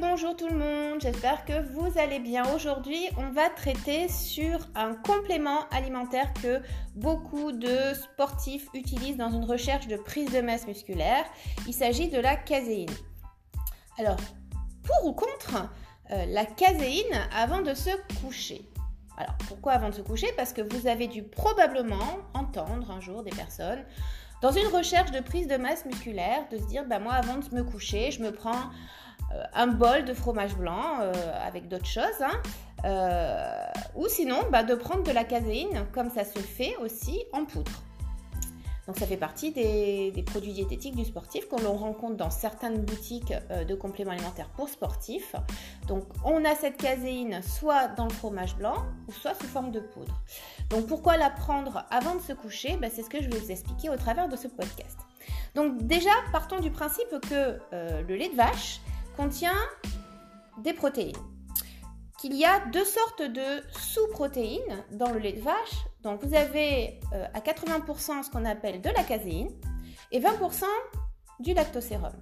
bonjour tout le monde, j'espère que vous allez bien. Aujourd'hui, on va traiter sur un complément alimentaire que beaucoup de sportifs utilisent dans une recherche de prise de masse musculaire. Il s'agit de la caséine. Alors, pour ou contre euh, la caséine avant de se coucher? Alors pourquoi avant de se coucher? Parce que vous avez dû probablement entendre un jour des personnes dans une recherche de prise de masse musculaire de se dire bah moi avant de me coucher je me prends un bol de fromage blanc euh, avec d'autres choses. Hein. Euh, ou sinon, bah, de prendre de la caséine, comme ça se fait aussi en poudre. Donc ça fait partie des, produits diététiques du sportif qu'on rencontre dans certaines boutiques de compléments alimentaires pour sportifs. Donc on a cette caséine soit dans le fromage blanc ou soit sous forme de poudre. Donc pourquoi la prendre avant de se coucher? Bah, C'est ce que je vais vous expliquer au travers de ce podcast. Donc déjà, partons du principe que le lait de vache, contient des protéines. Qu'il y a deux sortes de sous-protéines dans le lait de vache. Donc vous avez euh, à 80% ce qu'on appelle de la caséine et 20% du lactosérum.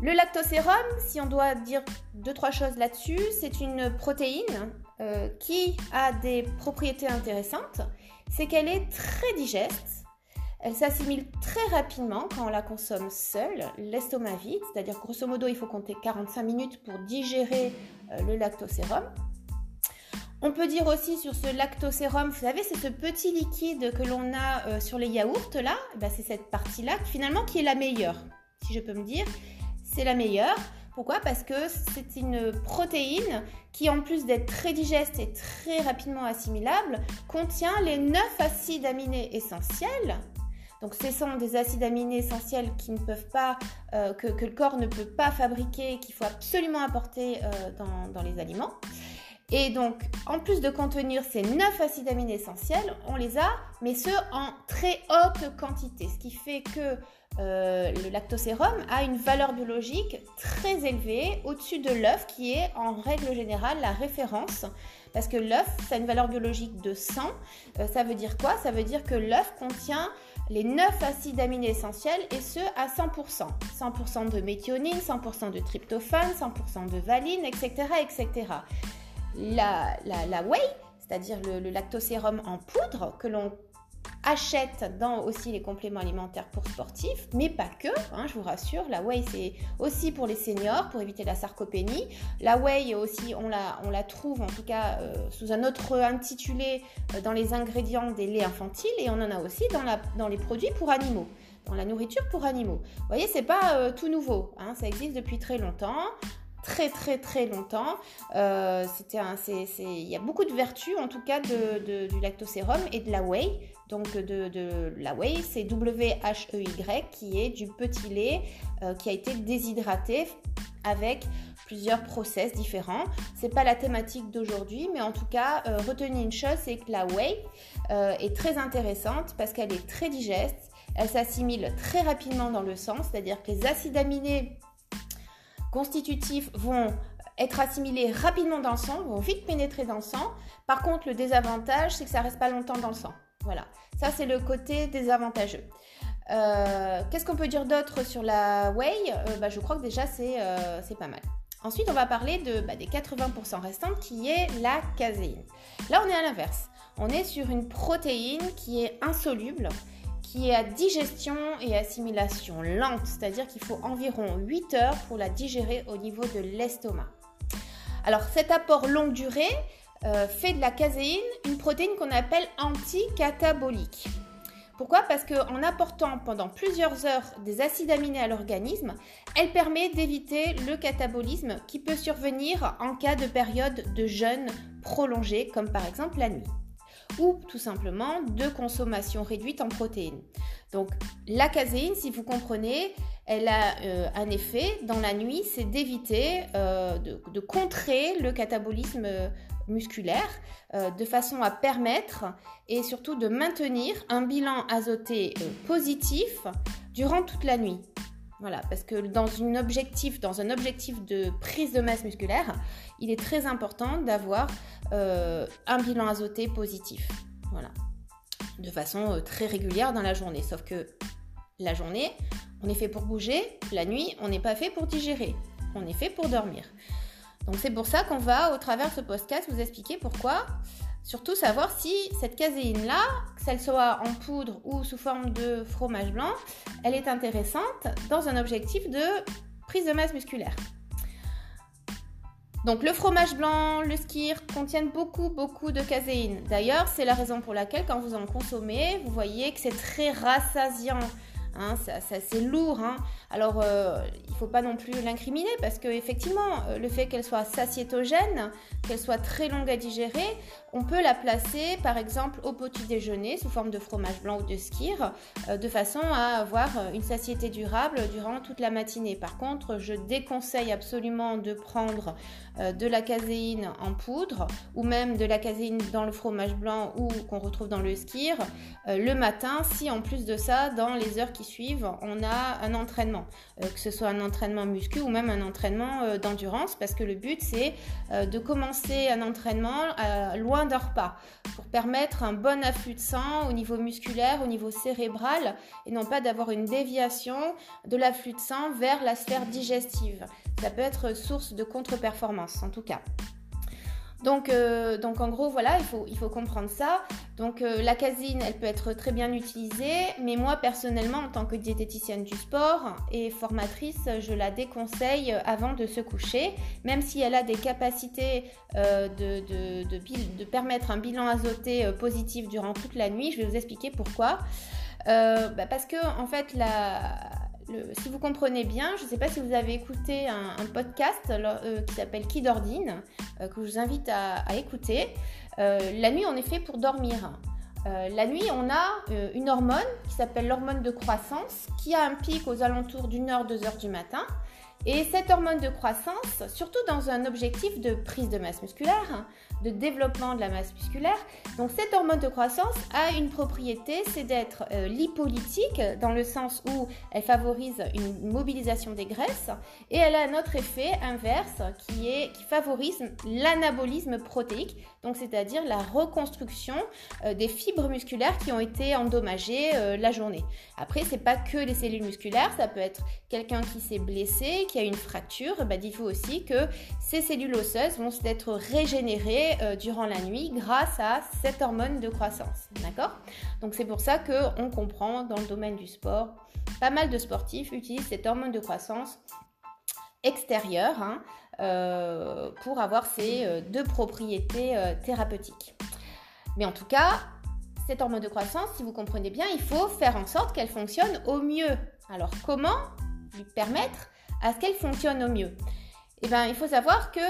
Le lactosérum, si on doit dire deux trois choses là-dessus, c'est une protéine euh, qui a des propriétés intéressantes. C'est qu'elle est très digeste elle s'assimile très rapidement quand on la consomme seule, l'estomac vide, c'est-à-dire grosso modo il faut compter 45 minutes pour digérer euh, le lactosérum. On peut dire aussi sur ce lactosérum, vous savez, ce petit liquide que l'on a euh, sur les yaourts là, eh ben, c'est cette partie-là finalement qui est la meilleure, si je peux me dire, c'est la meilleure. Pourquoi? Parce que c'est une protéine qui, en plus d'être très digeste et très rapidement assimilable, contient les 9 acides aminés essentiels donc, ce sont des acides aminés essentiels qui ne peuvent euh, que, le corps ne peut pas fabriquer, qu'il faut absolument apporter euh, dans, les aliments. Et donc, en plus de contenir ces 9 acides aminés essentiels, on les a, mais ceux en très haute quantité, ce qui fait que euh, le lactosérum a une valeur biologique très élevée au-dessus de l'œuf, qui est en règle générale la référence. Parce que l'œuf, ça a une valeur biologique de 100. ça veut dire quoi? Ça veut dire que l'œuf contient les 9 acides aminés essentiels et ce à 100%. 100% de méthionine, 100% de tryptophane, 100% de valine, etc. etc. La, whey, c'est-à-dire le lactosérum en poudre que l'on achète dans aussi les compléments alimentaires pour sportifs, mais pas que, hein, je vous rassure. La whey, c'est aussi pour les seniors, pour éviter la sarcopénie. La whey aussi, on la, trouve en tout cas euh, sous un autre intitulé euh, dans les ingrédients des laits infantiles et on en a aussi dans, les produits pour animaux dans la nourriture pour animaux. Vous voyez, c'est pas euh, tout nouveau, hein, ça existe depuis très longtemps très très très longtemps. Il y a beaucoup de vertus en tout cas du lactosérum et de la whey. Donc de, la whey, c'est W-H-E-Y qui est du petit lait euh, qui a été déshydraté avec plusieurs process différents. C'est pas la thématique d'aujourd'hui, mais en tout cas, euh, retenez une chose, c'est que la whey est très intéressante parce qu'elle est très digeste, elle s'assimile très rapidement dans le sang, c'est-à-dire que les acides aminés constitutifs vont être assimilés rapidement dans le sang, vont vite pénétrer dans le sang. Par contre, le désavantage, c'est que ça reste pas longtemps dans le sang. Voilà, ça c'est le côté désavantageux. Euh, qu'est-ce qu'on peut dire d'autre sur la whey euh, bah, Je crois que déjà euh, c'est pas mal. Ensuite, on va parler de, bah, des 80% restantes qui est la caséine. Là, on est à l'inverse. On est sur une protéine qui est insoluble qui est à digestion et assimilation lente, c'est-à-dire qu'il faut environ 8 heures pour la digérer au niveau de l'estomac. Alors cet apport longue durée euh, fait de la caséine une protéine qu'on appelle anticatabolique. Pourquoi? Parce qu'en apportant pendant plusieurs heures des acides aminés à l'organisme, elle permet d'éviter le catabolisme qui peut survenir en cas de période de jeûne prolongée, comme par exemple la nuit ou tout simplement de consommation réduite en protéines. Donc la caséine, si vous comprenez, elle a euh, un effet dans la nuit, c'est d'éviter euh, de, contrer le catabolisme musculaire euh, de façon à permettre et surtout de maintenir un bilan azoté positif durant toute la nuit. Voilà, parce que dans, dans un objectif de prise de masse musculaire, il est très important d'avoir un bilan azoté positif. Voilà, de façon très régulière dans la journée. Sauf que la journée, on est fait pour bouger, la nuit, on n'est pas fait pour digérer. on est fait pour dormir. Donc c'est pour ça qu'on va, au travers de ce podcast, vous expliquer pourquoi. Surtout savoir si cette caséine-là, qu'elle soit en poudre ou sous forme de fromage blanc, elle est intéressante dans un objectif de prise de masse musculaire. Donc le fromage blanc, le skir contiennent beaucoup beaucoup de caséine. D'ailleurs, c'est la raison pour laquelle quand vous en consommez, vous voyez que c'est très rassasiant. Hein, c'est lourd. Hein. Alors, euh, il ne faut pas non plus l'incriminer parce qu'effectivement, euh, le fait qu'elle soit satiétogène, qu'elle soit très longue à digérer, on peut la placer par exemple au petit déjeuner sous forme de fromage blanc ou de skir, euh, de façon à avoir une satiété durable durant toute la matinée. Par contre, je déconseille absolument de prendre de la caséine en poudre ou même de la caséine dans le fromage blanc ou qu'on retrouve dans le skir le matin si en plus de ça, dans les heures qui suivent, on a un entraînement. Euh, que ce soit un entraînement muscu ou même un entraînement euh, d'endurance, parce que le but c'est euh, de commencer un entraînement loin d'un repas pour permettre un bon afflux de sang au niveau musculaire, au niveau cérébral, et non pas d'avoir une déviation de l'afflux de sang vers la sphère digestive. Ça peut être source de contre-performance en tout cas. Donc, euh, donc en gros, voilà, il faut, comprendre ça. Donc euh, la casine, elle peut être très bien utilisée, mais moi personnellement, en tant que diététicienne du sport et formatrice, je la déconseille avant de se coucher, même si elle a des capacités euh, de, permettre un bilan azoté positif durant toute la nuit. Je vais vous expliquer pourquoi. Bah, parce que en fait, la si vous comprenez bien, je ne sais pas si vous avez écouté un, podcast euh, qui s'appelle Qui d'ordine, euh, que je vous invite à, écouter. Euh, la nuit, on est fait pour dormir. la nuit, on a une hormone qui s'appelle l'hormone de croissance, qui a un pic aux alentours d'une heure, deux heures du matin. Et cette hormone de croissance, surtout dans un objectif de prise de masse musculaire, de développement de la masse musculaire, donc cette hormone de croissance a une propriété, c'est d'être euh, lipolytique dans le sens où elle favorise une mobilisation des graisses et elle a un autre effet inverse qui, est, qui favorise l'anabolisme protéique, donc c'est-à-dire la reconstruction euh, des fibres musculaires qui ont été endommagées euh, la journée. Après, c'est pas que les cellules musculaires, ça peut être quelqu'un qui s'est blessé, qui a une fracture, bah, faut aussi que ces cellules osseuses vont être régénérées euh, durant la nuit grâce à cette hormone de croissance. D'accord? Donc c'est pour ça qu'on comprend dans le domaine du sport, pas mal de sportifs utilisent cette hormone de croissance extérieure hein, euh, pour avoir ces euh, deux propriétés thérapeutiques. Mais en tout cas, cette hormone de croissance, si vous comprenez bien, il faut faire en sorte qu'elle fonctionne au mieux. Alors comment lui permettre? À ce qu'elle fonctionne au mieux Eh bien, il faut savoir que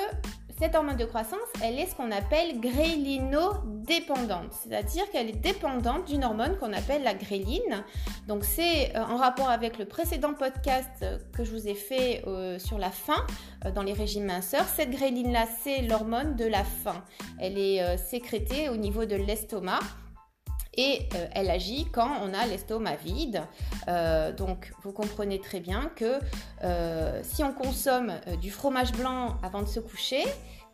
cette hormone de croissance, elle est ce qu'on appelle grélino-dépendante, c'est-à-dire qu'elle est dépendante d'une hormone qu'on appelle la gréline. Donc c'est euh, en rapport avec le précédent podcast euh, que je vous ai fait euh, sur la faim dans les régimes minceurs. Cette gréline-là, c'est l'hormone de la faim. Elle est sécrétée au niveau de l'estomac et euh, elle agit quand on a l'estomac vide. Euh, donc vous comprenez très bien que euh, si on consomme du fromage blanc avant de se coucher,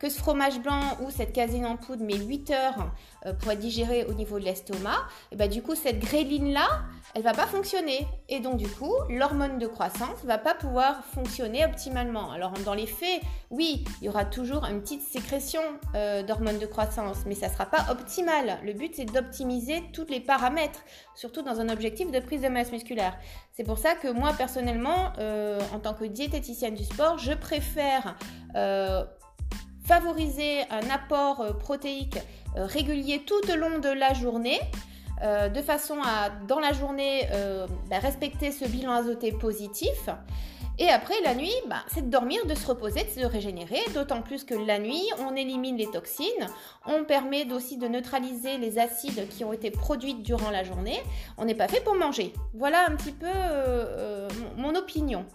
que ce fromage blanc ou cette caséine en poudre met 8 heures euh, pour être au niveau de l'estomac, et bah, du coup cette gréline là, elle va pas fonctionner et donc du coup l'hormone de croissance va pas pouvoir fonctionner optimalement. Alors dans les faits, oui, il y aura toujours une petite sécrétion euh, d'hormones de croissance, mais ça sera pas optimal. Le but c'est d'optimiser tous les paramètres, surtout dans un objectif de prise de masse musculaire. C'est pour ça que moi personnellement, euh, en tant que diététicienne du sport, je préfère favoriser un apport euh, protéique euh, régulier tout au long de la journée, euh, de façon à, dans la journée, bah, respecter ce bilan azoté positif. Et après, la nuit, bah, c'est de dormir, de se reposer, de se régénérer, d'autant plus que la nuit, on élimine les toxines, on permet aussi de neutraliser les acides qui ont été produits durant la journée. On n'est pas fait pour manger. Voilà un petit peu mon opinion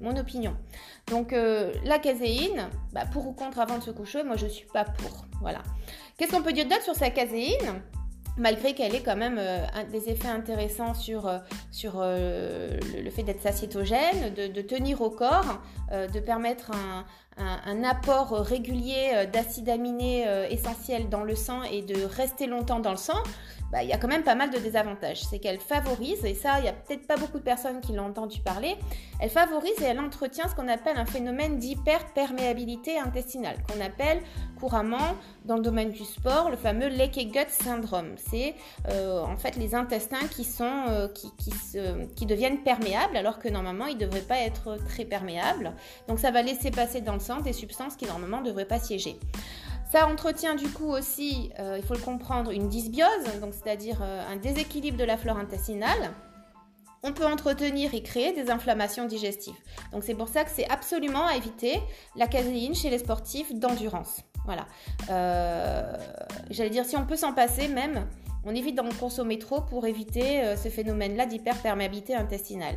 mon opinion. Donc euh, la caséine, bah, pour ou contre avant de se coucher, moi je suis pas pour. Voilà. Qu'est-ce qu'on peut dire d'autre sur sa caséine? Malgré qu'elle ait quand même euh, des effets intéressants sur, euh, le, fait d'être satiétogène, de, tenir au corps, de permettre un apport régulier d'acides aminés essentiels dans le sang et de rester longtemps dans le sang, bah, il y a quand même pas mal de désavantages. C'est qu'elle favorise, et ça, il n'y a peut-être pas beaucoup de personnes qui l'ont entendu parler, elle favorise et elle entretient ce qu'on appelle un phénomène d'hyperperméabilité intestinale, qu'on appelle couramment dans le domaine du sport le fameux leaky gut syndrome. C'est euh, en fait les intestins qui, sont, euh, qui, qui, qui, deviennent perméables alors que normalement ils ne devraient pas être très perméables. Donc ça va laisser passer dans le sang des substances qui normalement ne devraient pas siéger. Ça entretient du coup aussi, euh, il faut le comprendre, une dysbiose, donc c'est-à-dire un déséquilibre de la flore intestinale on peut entretenir et créer des inflammations digestives. Donc c'est pour ça que c'est absolument à éviter la caséine chez les sportifs d'endurance. Voilà. Euh, j'allais dire si on peut s'en passer même, on évite d'en consommer trop pour éviter euh, ce phénomène-là d'hyperperméabilité intestinale.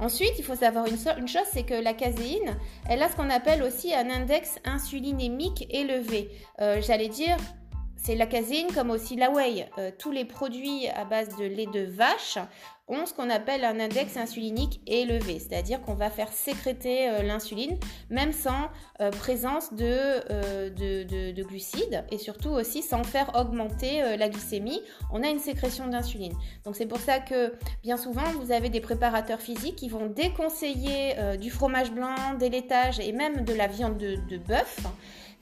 Ensuite, il faut savoir une, chose, c'est que la caséine, elle a ce qu'on appelle aussi un index insulinémique élevé. Euh, j'allais dire, c'est la caséine comme aussi la whey. tous les produits à base de lait de vache ont ce qu'on appelle un index insulinique élevé, c'est-à-dire qu'on va faire sécréter euh, l'insuline même sans euh, présence euh, de, de, glucides et surtout aussi sans faire augmenter la glycémie, on a une sécrétion d'insuline. Donc c'est pour ça que bien souvent vous avez des préparateurs physiques qui vont déconseiller du fromage blanc, des laitages et même de la viande de, de bœuf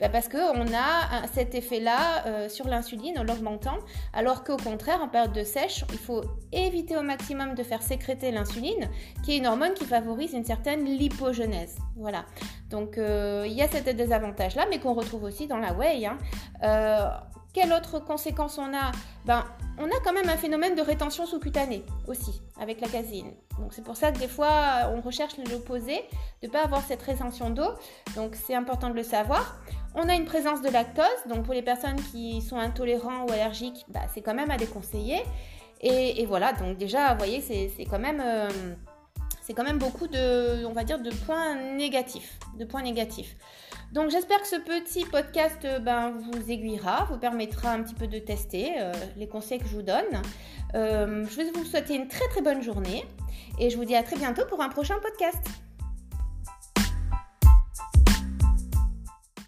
bah, parce qu'on a cet effet-là euh, sur l'insuline en l'augmentant, alors qu'au contraire, en période de sèche, il faut éviter au maximum de faire sécréter l'insuline, qui est une hormone qui favorise une certaine lipogenèse. Voilà. Donc euh, il y a cet désavantage-là, mais qu'on retrouve aussi dans la whey. Hein. Euh, quelle autre conséquence on a ben, On a quand même un phénomène de rétention sous-cutanée aussi avec la caséine. Donc c'est pour ça que des fois on recherche l'opposé, de ne pas avoir cette rétention d'eau. Donc c'est important de le savoir. On a une présence de lactose, donc pour les personnes qui sont intolérants ou allergiques, bah, c'est quand même à déconseiller. Et, voilà, donc déjà, vous voyez, c'est quand même... Euh, c'est quand même beaucoup de, on va dire, de points négatifs. Donc j'espère que ce petit podcast euh, ben, vous aiguillera, vous permettra un petit peu de tester euh, les conseils que je vous donne. je vais vous souhaiter une très très bonne journée et je vous dis à très bientôt pour un prochain podcast.